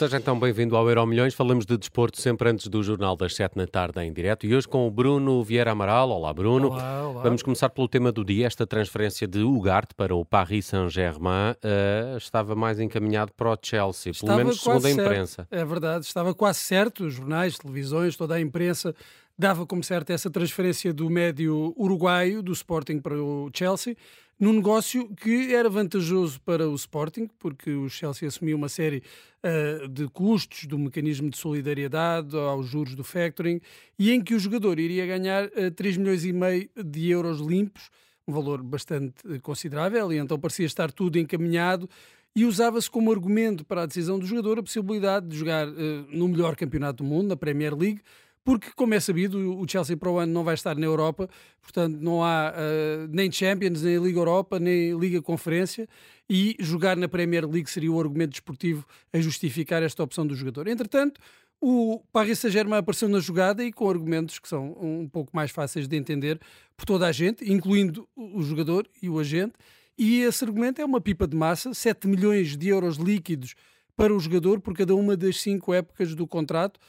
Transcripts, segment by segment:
Seja então bem-vindo ao Euro Milhões. Falamos de desporto sempre antes do Jornal das 7 da tarde em direto. E hoje com o Bruno Vieira Amaral. Olá, Bruno. Olá, olá. Vamos começar pelo tema do dia. Esta transferência de Ugarte para o Paris Saint-Germain uh, estava mais encaminhado para o Chelsea, estava pelo menos segundo a imprensa. Certo. É verdade, estava quase certo. Os jornais, televisões, toda a imprensa dava como certo essa transferência do médio uruguaio do Sporting para o Chelsea num negócio que era vantajoso para o Sporting, porque o Chelsea assumiu uma série uh, de custos do mecanismo de solidariedade aos juros do factoring e em que o jogador iria ganhar uh, eh, 3 milhões e meio de euros limpos, um valor bastante considerável, e então parecia estar tudo encaminhado e usava-se como argumento para a decisão do jogador a possibilidade de jogar uh, no melhor campeonato do mundo, na Premier League, porque, como é sabido, o Chelsea para o ano não vai estar na Europa, portanto não há uh, nem Champions, nem Liga Europa, nem Liga Conferência, e jogar na Premier League seria o argumento desportivo a justificar esta opção do jogador. Entretanto, o Paris Saint-Germain apareceu na jogada e com argumentos que são um pouco mais fáceis de entender por toda a gente, incluindo o jogador e o agente, e esse argumento é uma pipa de massa, 7 milhões de euros líquidos para o jogador por cada uma das cinco épocas do contrato,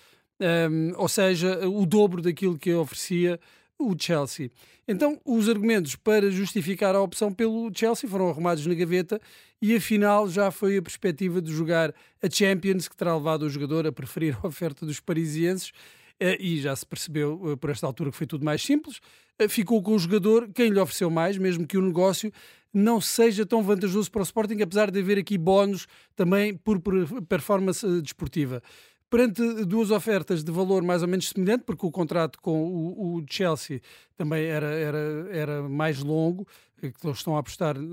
um, ou seja, o dobro daquilo que oferecia o Chelsea. Então, os argumentos para justificar a opção pelo Chelsea foram arrumados na gaveta e afinal já foi a perspectiva de jogar a Champions que terá levado o jogador a preferir a oferta dos parisienses eh, e já se percebeu eh, por esta altura que foi tudo mais simples. Eh, ficou com o jogador quem lhe ofereceu mais, mesmo que o negócio não seja tão vantajoso para o Sporting, apesar de haver aqui bónus também por performance desportiva perante duas ofertas de valor mais ou menos semelhante, porque o contrato com o, o Chelsea também era, era, era mais longo, que eles estão a apostar em,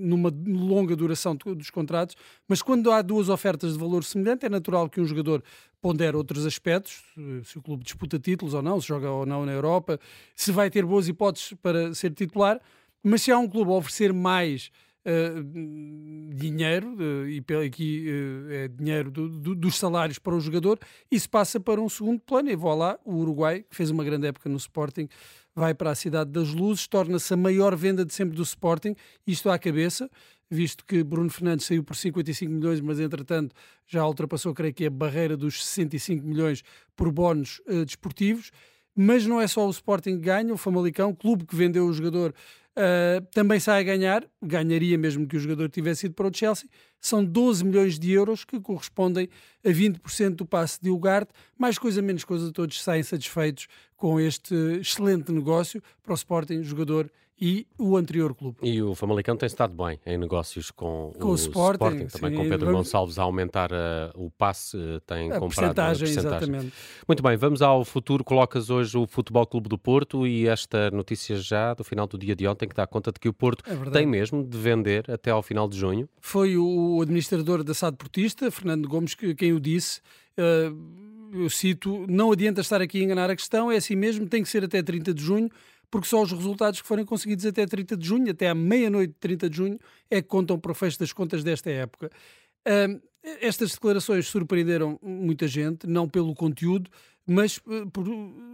numa longa duração dos contratos, mas quando há duas ofertas de valor semelhante, é natural que um jogador pondere outros aspectos, se o clube disputa títulos ou não, se joga ou não na Europa, se vai ter boas hipóteses para ser titular, mas se há um clube a oferecer mais uh, dinheiro, uh, e aqui uh, é dinheiro do, do, dos salários para o jogador, isso passa para um segundo plano. E vou lá, o Uruguai, que fez uma grande época no Sporting, vai para a Cidade das Luzes, torna-se a maior venda de sempre do Sporting, isto à cabeça, visto que Bruno Fernandes saiu por 55 milhões, mas entretanto já ultrapassou, creio que, a barreira dos 65 milhões por bónus uh, desportivos. Mas não é só o Sporting que ganha, o Famalicão, clube que vendeu o jogador Uh, também sai a ganhar, ganharia mesmo que o jogador tivesse ido para o Chelsea, são 12 milhões de euros que correspondem a 20% do passe de Ugarte, mais coisa menos coisa, todos saem satisfeitos com este excelente negócio para o Sporting, jogador e o anterior clube. E o Famalicão tem estado bem em negócios com, com o, o Sporting, Sporting também sim, com Pedro vamos... Gonçalves a aumentar uh, o passe, uh, tem a comprado percentagem, a percentagem. Exatamente. Muito bem, vamos ao futuro. Colocas hoje o Futebol Clube do Porto e esta notícia já do final do dia de ontem que dá conta de que o Porto é tem mesmo de vender até ao final de junho. Foi o administrador da SAD Portista, Fernando Gomes, quem o disse. Uh, eu cito, não adianta estar aqui a enganar a questão, é assim mesmo, tem que ser até 30 de junho, porque só os resultados que forem conseguidos até 30 de junho, até à meia-noite de 30 de junho, é que contam para o fecho das contas desta época. Uh, estas declarações surpreenderam muita gente, não pelo conteúdo, mas uh, por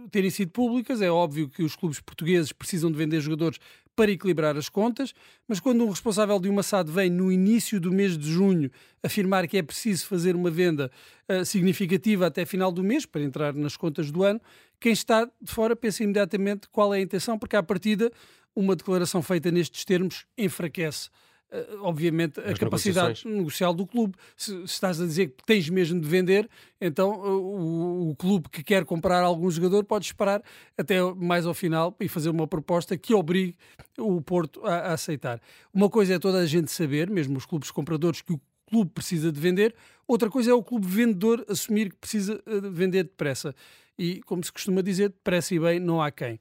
terem sido públicas. É óbvio que os clubes portugueses precisam de vender jogadores para equilibrar as contas, mas quando um responsável de uma SAD vem no início do mês de junho afirmar que é preciso fazer uma venda uh, significativa até final do mês para entrar nas contas do ano, quem está de fora pensa imediatamente qual é a intenção, porque à partida uma declaração feita nestes termos enfraquece Uh, obviamente, a capacidade negocial do clube. Se, se, estás a dizer que tens mesmo de vender, então uh, o, o, clube que quer comprar algum jogador pode esperar até mais ao final e fazer uma proposta que obrigue o Porto a, a aceitar. Uma coisa é toda a gente saber, mesmo os clubes compradores, que o clube precisa de vender, outra coisa é o clube vendedor assumir que precisa uh, vender depressa e, como se costuma dizer, depressa e bem não há quem.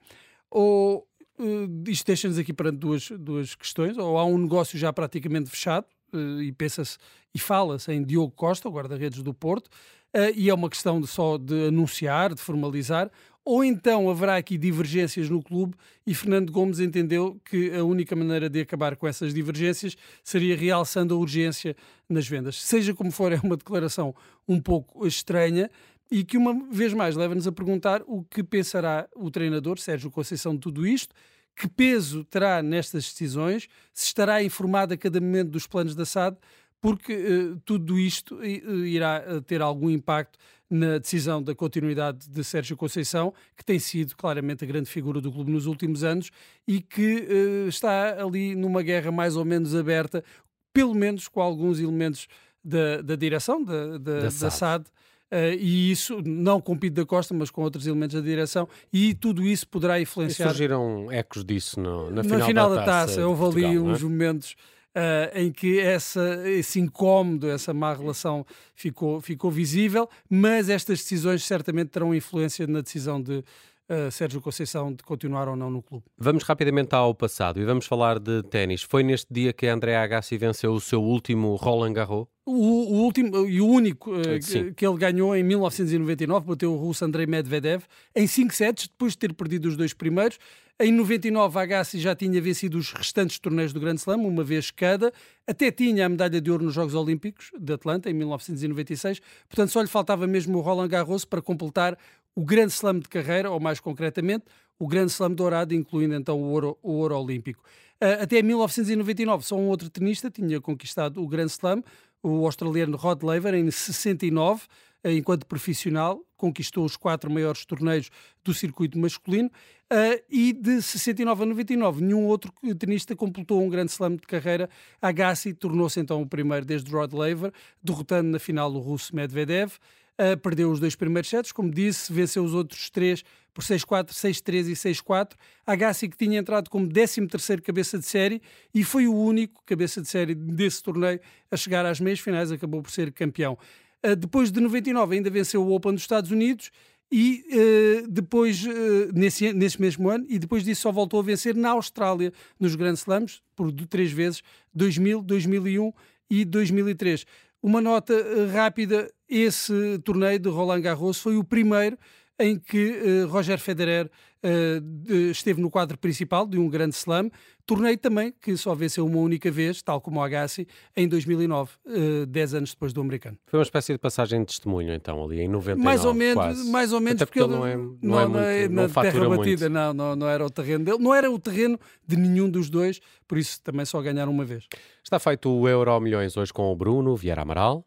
Ou uh, isto deixa-nos aqui para duas, duas questões, ou há um negócio já praticamente fechado, uh, e pensa-se e fala-se em Diogo Costa, o guarda-redes do Porto, uh, e é uma questão de, só de anunciar, de formalizar, ou então haverá aqui divergências no clube e Fernando Gomes entendeu que a única maneira de acabar com essas divergências seria realçando a urgência nas vendas. Seja como for, é uma declaração um pouco estranha, e que uma vez mais leva-nos a perguntar o que pensará o treinador Sérgio Conceição de tudo isto, que peso terá nestas decisões, se estará informado a cada momento dos planos da SAD, porque uh, tudo isto uh, irá ter algum impacto na decisão da continuidade de Sérgio Conceição, que tem sido claramente a grande figura do clube nos últimos anos e que uh, está ali numa guerra mais ou menos aberta, pelo menos com alguns elementos da, da direção da, da, da SAD. Da SAD Uh, e isso, não com Pinto da Costa, mas com outros elementos da direção, e tudo isso poderá influenciar. E surgiram ecos disso no, na, final na final da, da taça. taça houve ali é? uns momentos Uh, em que essa, esse incómodo, essa má relação ficou, ficou visível, mas estas decisões certamente terão influência na decisão de uh, Sérgio Conceição de continuar ou não no clube. Vamos rapidamente ao passado e vamos falar de ténis. Foi neste dia que André Agassi venceu o seu último Roland Garros? O, o, último e o único uh, que, que, ele ganhou em 1999, bateu o russo Andrei Medvedev em 5 sets, depois de ter perdido os dois primeiros. Em 99, a Agassi já tinha vencido os restantes torneios do Grande Slam, uma vez cada. Até tinha a medalha de ouro nos Jogos Olímpicos de Atlanta, em 1996. Portanto, só lhe faltava mesmo o Roland Garros para completar o Grande Slam de carreira, ou mais concretamente, o Grande Slam dourado, incluindo então o ouro, o ouro olímpico. Uh, até 1999, só um outro tenista tinha conquistado o Grande Slam, o australiano Rod Laver, em 69, eh, enquanto profissional, conquistou os quatro maiores torneios do circuito masculino uh, e de 69 a 99 nenhum outro tenista completou um grande slam de carreira. Agassi tornou-se então o primeiro desde Rod Laver, derrotando na final o russo Medvedev. Uh, perdeu os dois primeiros sets, como disse, venceu os outros três por 6-4, 6-3 e 6-4. Agassi que tinha entrado como 13º cabeça de série e foi o único cabeça de série desse torneio a chegar às meias finais, acabou por ser campeão. Uh, depois de 99 ainda venceu o Open dos Estados Unidos e uh, depois, uh, nesse, nesse mesmo ano, e depois disso só voltou a vencer na Austrália, nos Grand Slams, por três vezes, 2000, 2001 e 2003. Uma nota rápida, esse torneio de Roland Garros foi o primeiro em que uh, Roger Federer uh, esteve no quadro principal de um grande slam, torneio também que só venceu uma única vez, tal como o Agassi, em 2009, uh, 10 anos depois do americano. Foi uma espécie de passagem de testemunho, então, ali em 99, Mais ou menos, quase. mais ou menos porque, porque ele não é, não, não é muito, é, não na terra batida, não, não, não era o terreno dele, não era o terreno de nenhum dos dois, por isso também só ganharam uma vez. Está feito o Euro Milhões hoje com o Bruno Vieira Amaral.